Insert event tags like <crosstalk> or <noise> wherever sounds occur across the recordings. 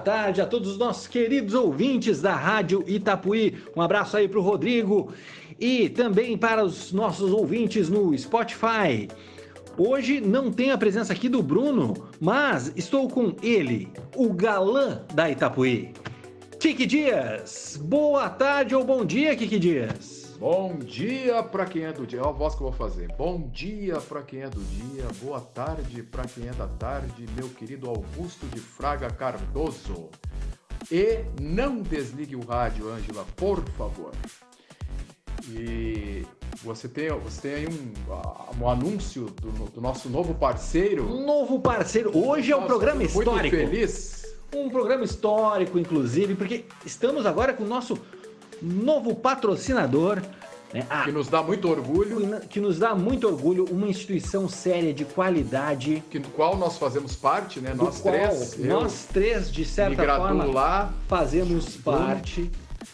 tarde a todos os nossos queridos ouvintes da Rádio Itapuí. Um abraço aí para o Rodrigo e também para os nossos ouvintes no Spotify. Hoje não tenho a presença aqui do Bruno, mas estou com ele, o galã da Itapuí. Kiki Dias. Boa tarde ou bom dia, Kiki Dias. Bom dia para quem é do dia. Olha a voz que eu vou fazer. Bom dia para quem é do dia. Boa tarde para quem é da tarde, meu querido Augusto de Fraga Cardoso. E não desligue o rádio, Ângela, por favor. E você tem, você tem aí um, um anúncio do, do, nosso novo parceiro. Novo parceiro. Hoje é um programa histórico. Muito feliz. Um programa histórico, inclusive, porque estamos agora com o nosso novo patrocinador. Né? Ah, que nos dá muito orgulho. Que nos dá muito orgulho, uma instituição séria de qualidade. Que, do qual nós fazemos parte, né? Nós três. Nós três, de certa forma, lá, fazemos parte,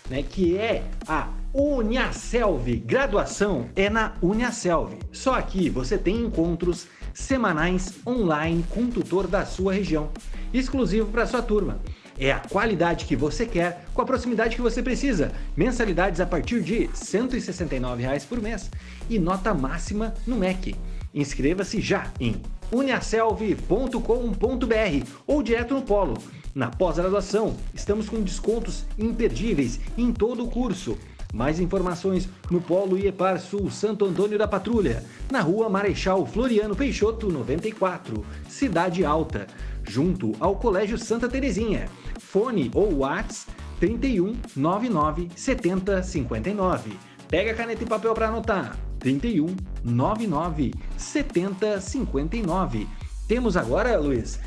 né? Que é a Uniaselv. Graduação é na Uniaselv. Só aqui você tem encontros semanais online com o tutor da sua região, exclusivo para sua turma. É a qualidade que você quer com a proximidade que você precisa. Mensalidades a partir de R$ 169 por mês e nota máxima no MEC. Inscreva-se já em uniaselv.com.br ou direto no Polo. Na pós-graduação, estamos com descontos imperdíveis em todo o curso. Mais informações no Polo IEPAR Sul Santo Antônio da Patrulha, na rua Marechal Floriano Peixoto 94, Cidade Alta, junto ao Colégio Santa Terezinha. Fone ou Whats 31 99 70 59. Pega caneta e papel para anotar. 31 99 70 59. Temos agora, Luiz,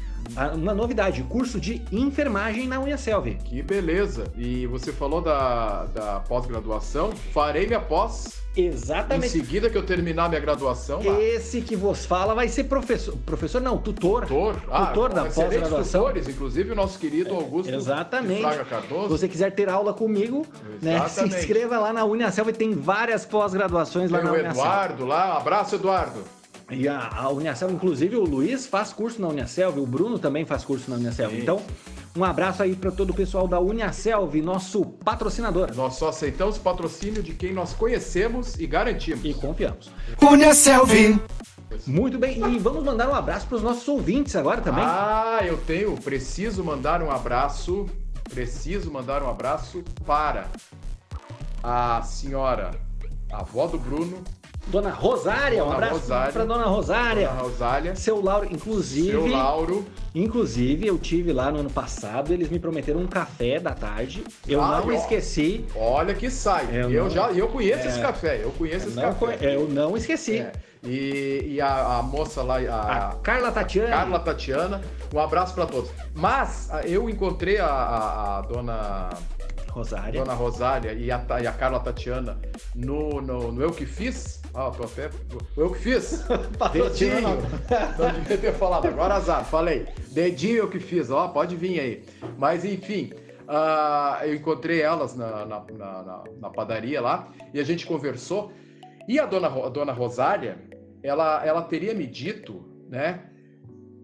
uma novidade, curso de enfermagem na Uniaselv. Que beleza! E você falou da, da pós-graduação, farei minha pós. Exatamente. Em seguida que eu terminar minha graduação. Esse que vos fala vai ser professor. Professor não, tutor. Tutor. Ah, tutor da pós-graduação. tutores, inclusive o nosso querido Augusto Exatamente. Fraga Cardoso. Se você quiser ter aula comigo, né, se inscreva lá na Uniaselv, tem várias pós-graduações lá na. Tem o Eduardo lá, abraço Eduardo. E a, a Uniaselv, inclusive o Luiz faz curso na Uniaselv, o Bruno também faz curso na Uniaselv. Sim. Então, um abraço aí para todo o pessoal da Uniaselv, nosso patrocinador. Nós só aceitamos patrocínio de quem nós conhecemos e garantimos. E confiamos. Uniaselv! Muito bem, e vamos mandar um abraço para os nossos ouvintes agora também. Ah, eu tenho, preciso mandar um abraço, preciso mandar um abraço para a senhora, a avó do Bruno, Dona Rosária, Dona um abraço para Dona Rosária. Dona Rosária. Seu Lauro, inclusive. Seu Lauro. Inclusive, eu tive lá no ano passado, eles me prometeram um café da tarde. Eu ah, não esqueci. Olha que sai. Eu, eu não, já eu conheço é, esse café. Eu conheço eu esse não, café. Eu não esqueci. É. E, e a, a, moça lá, a, a Carla Tatiana. Carla Tatiana. Um abraço para todos. Mas eu encontrei a, a, a dona Rosária. Dona Rosária e a, e a Carla Tatiana no, no, no Eu Que Fiz. Ah, tô até. Eu que fiz. <laughs> Dedinho. Não devia ter falado. Agora azar, falei. Dedinho eu que fiz. Ó, pode vir aí. Mas enfim. Uh, eu encontrei elas na, na, na, na, padaria lá e a gente conversou. E a dona, a dona Rosália, ela, ela teria me dito, né,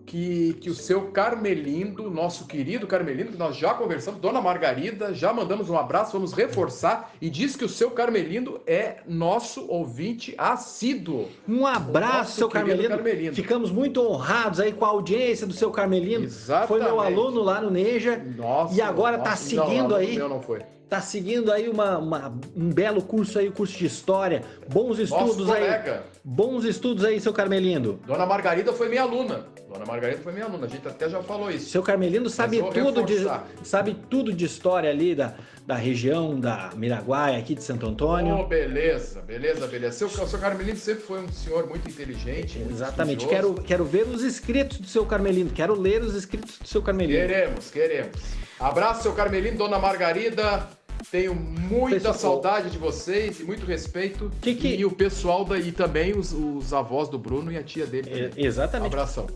que, que o seu Carmelindo, nosso querido Carmelindo, que nós já conversamos, Dona Margarida, já mandamos um abraço, vamos reforçar, e diz que o seu Carmelindo é nosso ouvinte assíduo. Um abraço, seu Carmelindo. Carmelindo. Ficamos muito honrados aí com a audiência do seu Carmelindo. Exatamente. Foi meu aluno lá no Neja. Nossa, e agora está seguindo não, aí. Meu não foi tá seguindo aí uma, uma, um belo curso aí, curso de história, bons estudos aí. Bons estudos aí, seu Carmelindo. Dona Margarida foi minha aluna. Dona Margarida foi minha aluna, a gente até já falou isso. Seu Carmelino sabe tudo de sabe tudo de história ali da, da região da Miraguaia, aqui de Santo Antônio. Oh, beleza, beleza, beleza. Seu, seu Carmelino sempre foi um senhor muito inteligente. Muito Exatamente. Quero, quero ver os escritos do seu Carmelino, quero ler os escritos do seu Carmelino. Queremos, queremos. Abraço, seu Carmelino, Dona Margarida. Tenho muita pessoal, saudade de vocês e muito respeito. Que que... E o pessoal daí também, os, os avós do Bruno e a tia dele. É, exatamente. Abração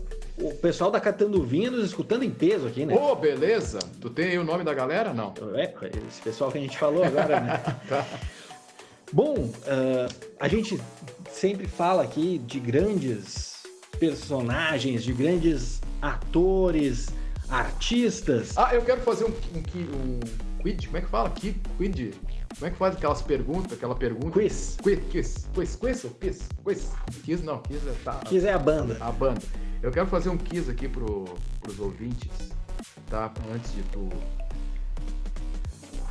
o pessoal da Catando Vinho nos escutando em peso aqui, né? Ô, oh, beleza! Tu tem aí o nome da galera? Não. É, esse pessoal que a gente falou agora, né? <laughs> tá. Bom, uh, a gente sempre fala aqui de grandes personagens, de grandes atores artistas. Ah, eu quero fazer um, um, um quid, como é que fala? Quid, quid. Como é que faz aquelas perguntas, aquela pergunta? Quiz. Quiz, quiz, quiz, quiz ou quiz? Quiz. Quiz não, quiz é tá. Quiz é a banda. A banda. Eu quero fazer um quiz aqui pro, pros ouvintes, tá? Antes de tu.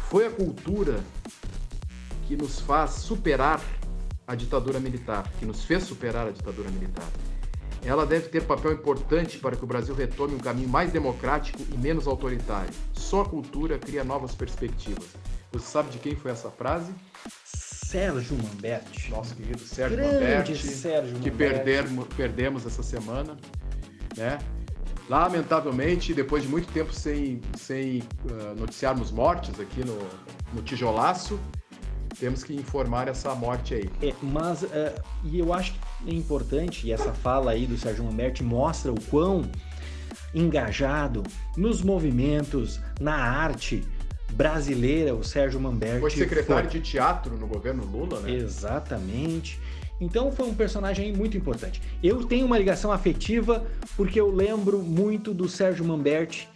Foi a cultura que nos faz superar a ditadura militar, que nos fez superar a ditadura militar. Ela deve ter papel importante para que o Brasil retome um caminho mais democrático e menos autoritário. Só a cultura cria novas perspectivas. Você sabe de quem foi essa frase? Sérgio Mamberti. Nosso querido Sérgio Grande Mamberti. Sérgio que perdermos, perdemos essa semana, né? Lamentavelmente, depois de muito tempo sem, sem uh, noticiarmos mortes aqui no, no Tijolaço, temos que informar essa morte aí. É, mas, uh, e eu acho que é importante, e essa fala aí do Sérgio Mamberti mostra o quão engajado nos movimentos, na arte, brasileira, o Sérgio Mamberti. Foi secretário foi... de teatro no governo Lula, né? Exatamente. Então foi um personagem muito importante. Eu tenho uma ligação afetiva porque eu lembro muito do Sérgio Mamberti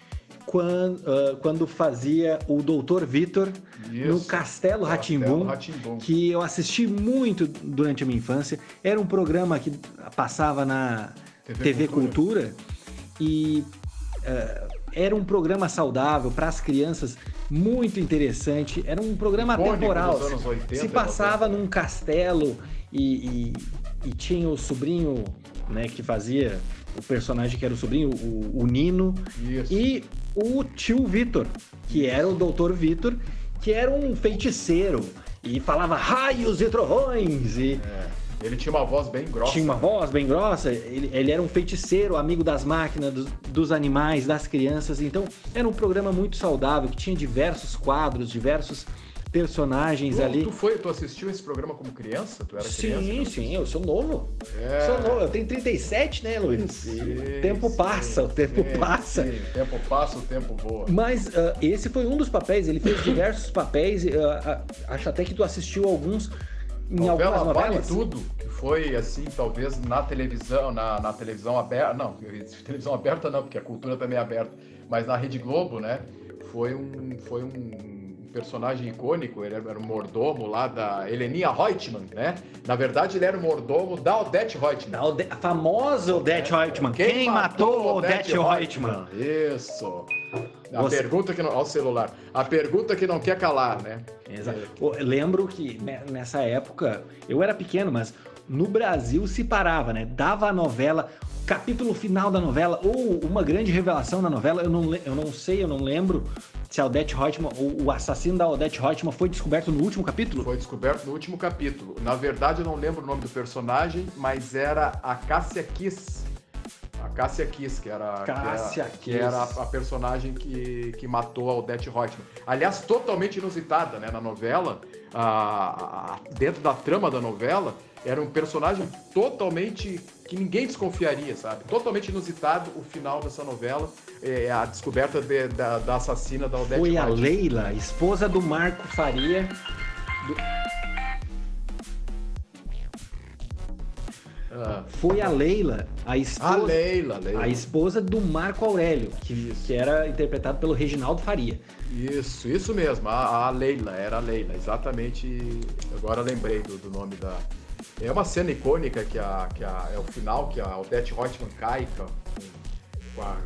quando, uh, quando fazia o Doutor Vitor no Castelo Ratimbum, que eu assisti muito durante a minha infância. Era um programa que passava na TV, TV Cultura. Cultura e uh, era um programa saudável para as crianças muito interessante. Era um programa temporal. 80, se passava num castelo e, e, e, tinha o sobrinho, né, que fazia o personagem que era o sobrinho, o, o Nino, Isso. e o tio Vitor, que era o Doutor Vitor, que era um feiticeiro e falava raios e trovões e é. Ele tinha uma voz bem grossa. Tinha uma voz bem grossa. Ele, ele era um feiticeiro, amigo das máquinas, dos, dos, animais, das crianças. Então, era um programa muito saudável, que tinha diversos quadros, diversos personagens tu, ali. Tu foi, tu assistiu esse programa como criança? Tu era sim, criança? Sim, sim, eu sou novo. É. Sou novo. Eu tenho 37, né, Luiz? Sim, o tempo passa, sim, o tempo sim, passa. Sim, o tempo passa, o tempo voa. Mas uh, esse foi um dos papéis, ele fez diversos papéis. Uh, uh, acho até que tu assistiu alguns em novela algumas novelas. Vale tudo, que foi assim, talvez na televisão, na, na televisão aberta, não, <laughs> televisão aberta não, porque a cultura também é aberta, mas na Rede Globo, né? Foi um, foi um personagem icônico, ele era o mordomo lá da Heleninha Reutemann, né? Na verdade, ele era o mordomo da Odette Reutemann. A, Ode... a famosa Odette é. Reutemann. Quem, Quem matou, Odette, Odette Reutemann? Isso. A Você... pergunta que não. Ao celular. A pergunta que não quer calar, né? Exato. Eu lembro que nessa época, eu era pequeno, mas no Brasil se parava, né? Dava a novela, capítulo final da novela, ou uma grande revelação na novela, eu não, eu não sei, eu não lembro se a Odette Reutemann, o, o assassino da Odette Reutemann foi descoberto no último capítulo? Foi descoberto no último capítulo. Na verdade, eu não lembro o nome do personagem, mas era a Cássia Kiss. A Cássia Kiss, que era, Cássia que era, que era a, a, personagem que, que matou a Odette Reutemann. Aliás, totalmente inusitada, né? Na novela, a, a, dentro da trama da novela, era um personagem totalmente que ninguém desconfiaria, sabe? Totalmente inusitado o final dessa novela, é, a descoberta de, da, da, assassina da Odete Foi a Leila, esposa do Marco Faria. Do... Ah. Foi a Leila, a esposa, a Leila, Leila. a esposa do Marco Aurélio, que, que era interpretado pelo Reginaldo Faria. Isso, isso mesmo, a, a Leila, era a Leila, exatamente. Agora lembrei do, do nome da, é uma cena icônica que, a, que a, é o final, que a Odette Reutemann cai com, com, a,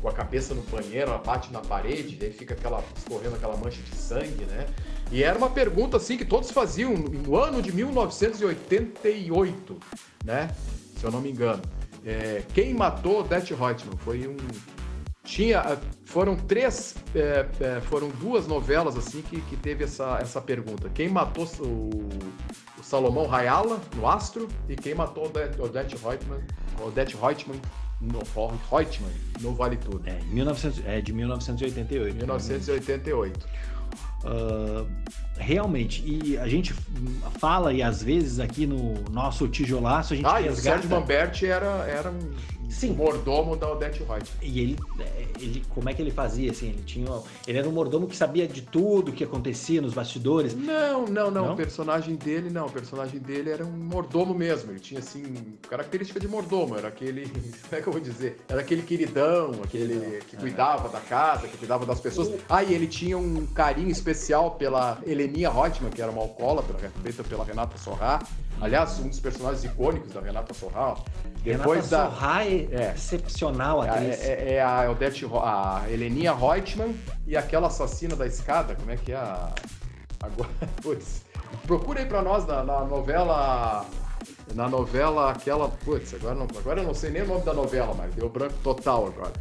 com a cabeça no banheiro, ela bate na parede, daí fica aquela, escorrendo aquela mancha de sangue, né? E era uma pergunta assim que todos faziam no ano de 1988, né? Se eu não me engano. É, quem matou Odette Reutemann? Foi um tinha foram três é, é, foram duas novelas assim que, que teve essa, essa pergunta quem matou o, Salomão Rayala, no Astro, e quem matou Odette Reutemann, Odette Reutemann no, Reutemann, no Vale Tudo. É, 1900, é de 1988. 1988. Uh, realmente, e a gente fala, e às vezes aqui no nosso tijolaço a gente ah, resgata... e o Sérgio Mamberti era, era um Sim. mordomo da Odette White. E ele, é, ele, como é que ele fazia, assim? Ele tinha, ele era um mordomo que sabia de tudo que acontecia nos bastidores? Não, não, não, não? O personagem dele, não. O personagem dele era um mordomo mesmo. Ele tinha, assim, característica de mordomo. Era aquele, <laughs> como é que eu vou dizer? Era aquele queridão, aquele que cuidava da casa, que cuidava das pessoas. Ah, e ele tinha um carinho especial pela Heleninha Reutemann, que era uma alcoólatra, feita pela Renata Sorrá. Aliás, um dos personagens icônicos da Renata Sorrá. Depois Renata da... Sorrá é, é excepcional é, atriz. É, é, é a Odete, a Heleninha Reutemann e aquela assassina da escada, como é que é a... Agora, <laughs> putz, procura aí pra nós na, na novela na novela aquela. Putz, agora, não, agora eu não sei nem o nome da novela, mas deu branco total agora.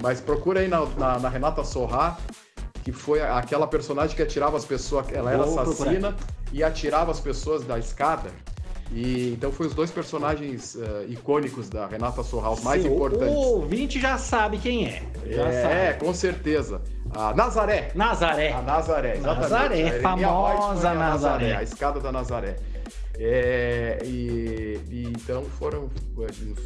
Mas procura aí na, na, na Renata Sorrá, que foi aquela personagem que atirava as pessoas. Ela era Vou assassina procurar. e atirava as pessoas da escada. E então foi os dois personagens uh, icônicos da Renata Sorra, os mais Sim, importantes. O ouvinte já sabe quem é. Já é, sabe. com certeza. A Nazaré. Nazaré. A Nazaré, exatamente. Nazaré, a famosa a Nazaré. Nazaré. A escada da Nazaré. É, e, e, então foram.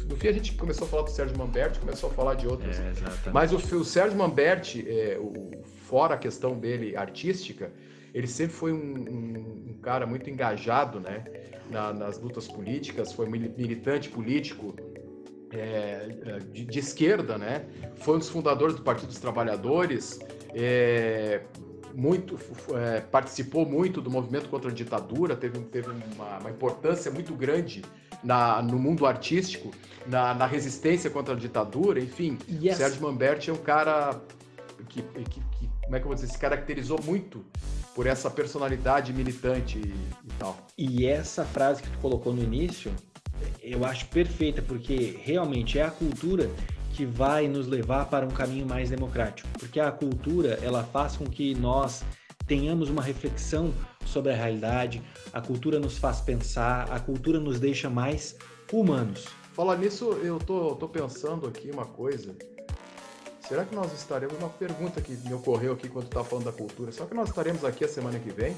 No fim a gente começou a falar do Sérgio Mamberti, começou a falar de outros. É, mas o, o Sérgio Mamberti, é, o, fora a questão dele artística, ele sempre foi um, um, um cara muito engajado né, na, nas lutas políticas, foi militante político é, é, de, de, esquerda, né? foi um dos fundadores do Partido dos Trabalhadores, é, muito, é, participou muito do movimento contra a ditadura, teve, teve uma, uma importância muito grande na, no mundo artístico, na, na, resistência contra a ditadura, enfim. Yes. Sérgio Mamberti é um cara que, que, que, como é que eu vou dizer, se caracterizou muito por essa personalidade militante e, e tal. E essa frase que tu colocou no início, eu acho perfeita, porque realmente é a cultura que vai nos levar para um caminho mais democrático, porque a cultura ela faz com que nós tenhamos uma reflexão sobre a realidade, a cultura nos faz pensar, a cultura nos deixa mais humanos. Falar nisso, eu tô, tô pensando aqui uma coisa Será que nós estaremos? Uma pergunta que me ocorreu aqui quando estava falando da cultura. Será que nós estaremos aqui a semana que vem?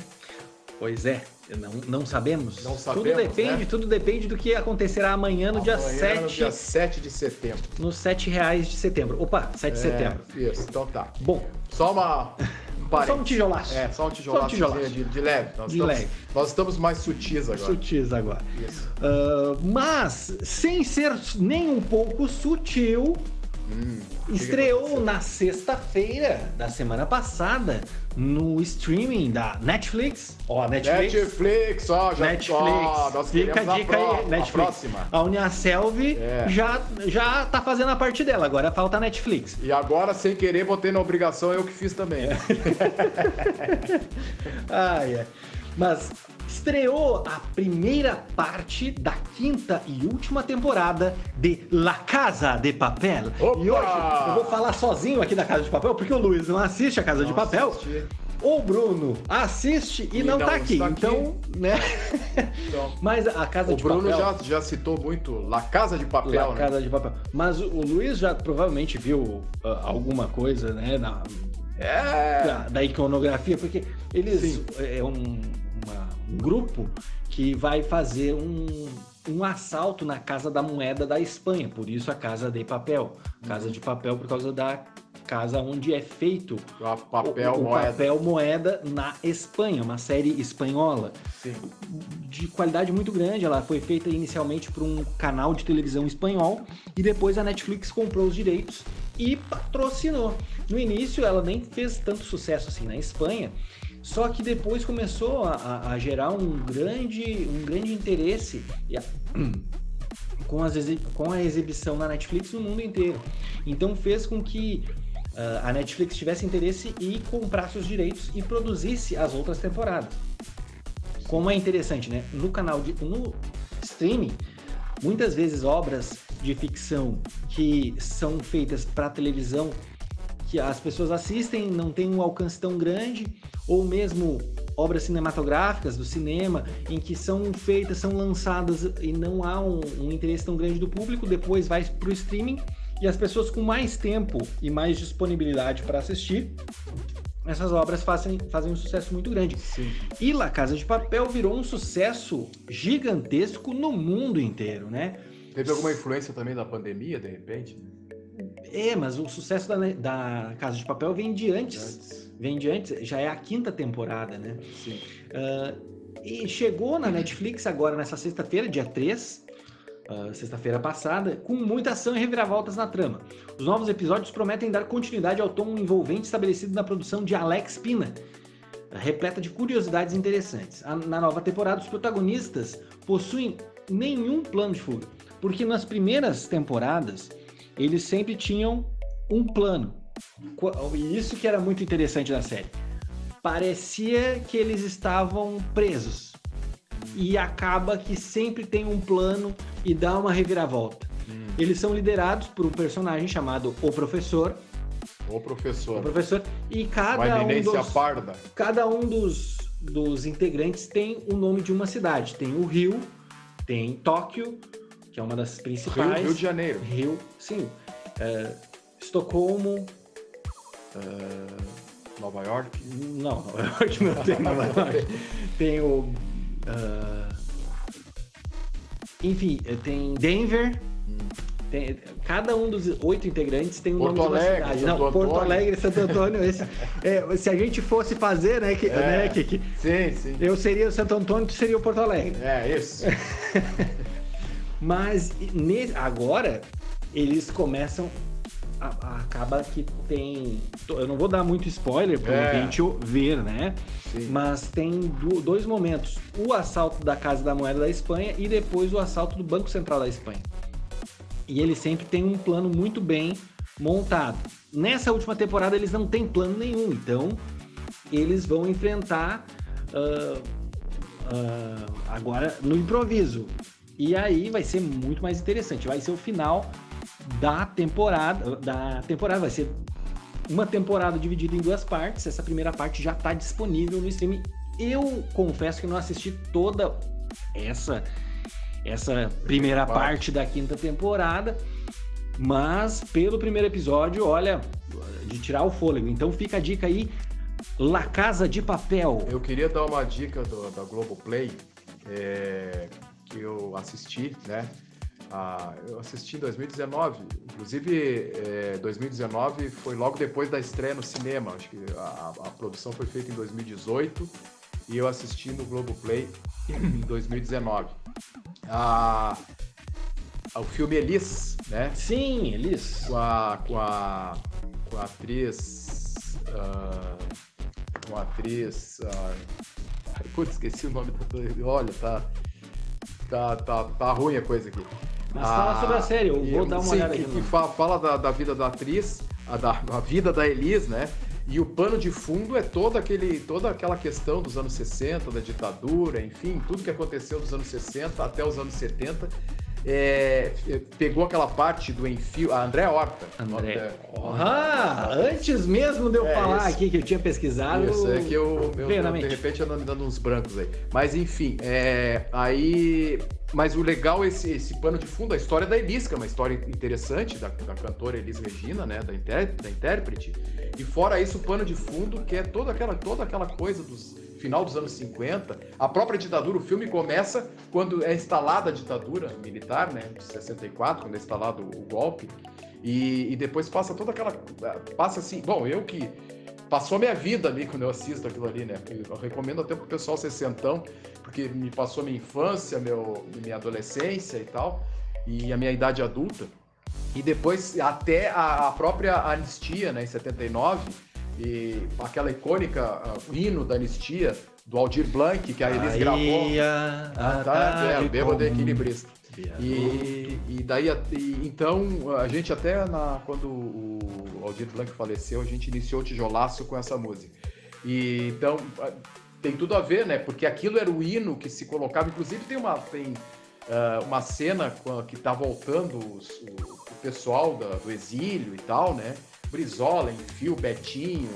Pois é, não, não sabemos. Não sabemos. Tudo depende, né? tudo depende do que acontecerá amanhã no amanhã, dia 7. No dia 7 de setembro. Nos 7 reais de setembro. Opa, 7 de é, setembro. Isso, então tá. Bom. Só uma. <laughs> Um só um tijolaço. É, só um tijolaço, só um tijolaço. De, de, leve. Nós de estamos, leve. Nós estamos mais sutis agora. Sutis agora. Isso. Uh, mas, sem ser nem um pouco sutil, Hum, Estreou na sexta-feira da semana passada no streaming da Netflix. Ó, Netflix. Netflix, ó, já Netflix. Ó, Fica a dica aí, Netflix. A próxima. A Uniaselv é. já, já tá fazendo a parte dela, agora falta a Netflix. E agora, sem querer, botei na obrigação, eu que fiz também. <laughs> ah, é. Mas estreou a primeira parte da quinta e última temporada de La Casa de Papel. Opa! E hoje eu vou falar sozinho aqui da Casa de Papel, porque o Luiz não assiste a Casa não de Papel. Assisti. O Bruno assiste e, e não, não tá aqui. Então, né? Então, <laughs> Mas a Casa de Papel. O Bruno já, já citou muito La Casa de Papel. La né? Casa de Papel. Mas o, o Luiz já provavelmente viu uh, alguma coisa, né? Na, é. da, da, iconografia, porque eles. Sim. É um grupo que vai fazer um, um assalto na Casa da Moeda da Espanha, por isso a Casa de Papel. Casa de Papel por causa da casa onde é feito o papel, o, o moeda. papel moeda na Espanha, uma série espanhola Sim. de qualidade muito grande. Ela foi feita inicialmente por um canal de televisão espanhol e depois a Netflix comprou os direitos e patrocinou. No início ela nem fez tanto sucesso assim na Espanha, só que depois começou a, a gerar um grande, um grande interesse <clears throat> com, as, com a exibição na Netflix no mundo inteiro. Então fez com que uh, a Netflix tivesse interesse e comprasse os direitos e produzisse as outras temporadas. Como é interessante, né? No canal de. no streaming, muitas vezes obras de ficção que são feitas para televisão que as pessoas assistem, não tem um alcance tão grande, ou mesmo obras cinematográficas do cinema em que são feitas, são lançadas e não há um, um interesse tão grande do público, depois vai para o streaming e as pessoas com mais tempo e mais disponibilidade para assistir, essas obras fazem, fazem um sucesso muito grande. Sim. E La Casa de Papel virou um sucesso gigantesco no mundo inteiro, né? Teve alguma influência também da pandemia, de repente? É, mas o sucesso da, da Casa de Papel vem de antes. antes. Vem de antes, já é a quinta temporada, né? Sim. Uh, e chegou na Netflix agora nessa sexta-feira, dia 3, uh, sexta-feira passada, com muita ação e reviravoltas na trama. Os novos episódios prometem dar continuidade ao tom envolvente estabelecido na produção de Alex Pina, repleta de curiosidades interessantes. Na nova temporada, os protagonistas possuem nenhum plano de fuga, porque nas primeiras temporadas eles sempre tinham um plano. E isso que era muito interessante na série. Parecia que eles estavam presos. E acaba que sempre tem um plano e dá uma reviravolta. Hum. Eles são liderados por um personagem chamado O Professor, o professor. O professor. E cada um dos, parda. Cada um dos, dos integrantes tem o nome de uma cidade. Tem o Rio, tem Tóquio, que é uma das principais. Rio, Rio de Janeiro. Rio, sim. Uh, Estocolmo. Uh, Nova York? Não, Nova York não tem <laughs> Nova York. Tem o. Uh, enfim, tem Denver. Tem, cada um dos oito integrantes tem um Porto nome Alegre, de uma cidade. Santo não, Antônio. Porto Alegre, Santo Antônio. Esse, é, se a gente fosse fazer, né? Que, é, né que, que, sim, sim. Eu seria o Santo Antônio, tu seria o Porto Alegre. É, isso. <laughs> Mas agora eles começam. A, a, acaba que tem. Eu não vou dar muito spoiler para é. ouvinte ver, né? Sim. Mas tem do, dois momentos: o assalto da Casa da Moeda da Espanha e depois o assalto do Banco Central da Espanha e ele sempre tem um plano muito bem montado. Nessa última temporada eles não têm plano nenhum, então eles vão enfrentar uh, uh, agora no improviso. E aí vai ser muito mais interessante. Vai ser o final da temporada. Da temporada vai ser uma temporada dividida em duas partes. Essa primeira parte já está disponível no stream. Eu confesso que não assisti toda essa essa primeira parte da quinta temporada. Mas pelo primeiro episódio, olha, de tirar o fôlego. Então fica a dica aí, La Casa de Papel. Eu queria dar uma dica do, da Globoplay, é, que eu assisti, né? Ah, eu assisti em 2019, inclusive é, 2019 foi logo depois da estreia no cinema. Acho que a, a produção foi feita em 2018 e eu assisti no Globoplay em 2019 a, o filme Elis, né? Sim, Elis. Com a, com a, com a atriz. Uh, com a atriz. Uh, putz, esqueci o nome da. Olha, tá. Tá, tá, tá ruim a coisa aqui. Mas ah, fala sobre a série, eu vou dar uma sim, olhada que, aqui. Que fala, fala da, da, vida da atriz, a, da, a vida da Elis, né? E o pano de fundo é todo aquele, toda aquela questão dos anos 60, da ditadura, enfim, tudo que aconteceu dos anos 60 até os anos 70. É, pegou aquela parte do enfio. A André Horta. André. Ah, antes mesmo de eu é, falar aqui que eu tinha pesquisado. Isso, é que eu, eu, eu de repente ando dando uns brancos aí. Mas enfim, é, aí mas o legal é esse, esse pano de fundo, a história da Elis, que é uma história interessante, da, da cantora Elis Regina, né? Da, inter, da intérprete. E fora isso, o pano de fundo, que é toda aquela, toda aquela coisa dos final dos anos 50. A própria ditadura, o filme começa quando é instalada a ditadura militar, né? De 64, quando é instalado o golpe. E, e depois passa toda aquela. Passa assim. Bom, eu que passou minha vida ali quando eu assisto aquilo ali, né? Eu recomendo até pro pessoal ser sentão, porque me passou minha infância, meu, minha adolescência e tal, e a minha idade adulta. E depois até a própria anistia, né, em 79, e aquela icônica uh, hino da anistia do Aldir Blanc, que a Elis gravou. Ah, tá, é, bêbado equilibrista. E, e daí, e, então, a gente até na, quando o Aldir Blanc faleceu, a gente iniciou o tijolaço com essa música. E então tem tudo a ver, né? Porque aquilo era o hino que se colocava. Inclusive tem uma tem uh, uma cena que tá voltando os, o, o, pessoal da, do exílio e tal, né? Brizola, Enfio, Betinho,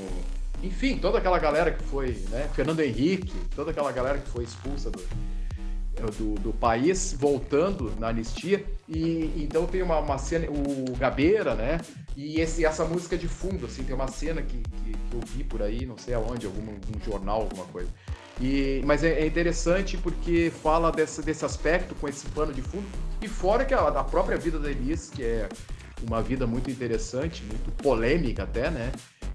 enfim, toda aquela galera que foi, né? Fernando Henrique, toda aquela galera que foi expulsa do, do, do, país voltando na anistia e então tem uma, uma cena o Gabeira né E esse, essa música de fundo, assim, tem uma cena que, que, que eu vi por aí, não sei aonde, algum, algum jornal, alguma coisa. E, mas é, é, interessante porque fala desse, desse aspecto com esse pano de fundo. E fora que a, a própria vida da Elis, que é uma vida muito interessante, muito polêmica até, né?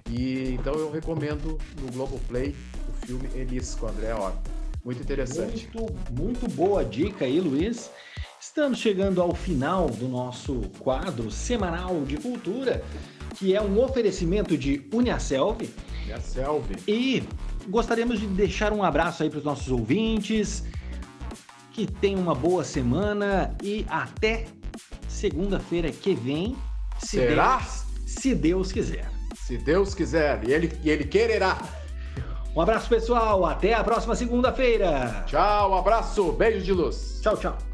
E então eu recomendo no Globoplay o filme Elis com André Horta. Muito interessante. Muito, muito boa dica aí, Luiz. Estamos chegando ao final do nosso quadro semanal de cultura, que é um oferecimento de Uniaselv. Uniaselv. E gostaríamos de deixar um abraço aí para os nossos ouvintes. Que tenham uma boa semana e até segunda-feira que vem. Se Será? Deus, se Deus quiser. Se Deus quiser. E ele, e ele quererá. Um abraço, pessoal. Até a próxima segunda-feira. Tchau, um abraço. Beijo de luz. Tchau, tchau.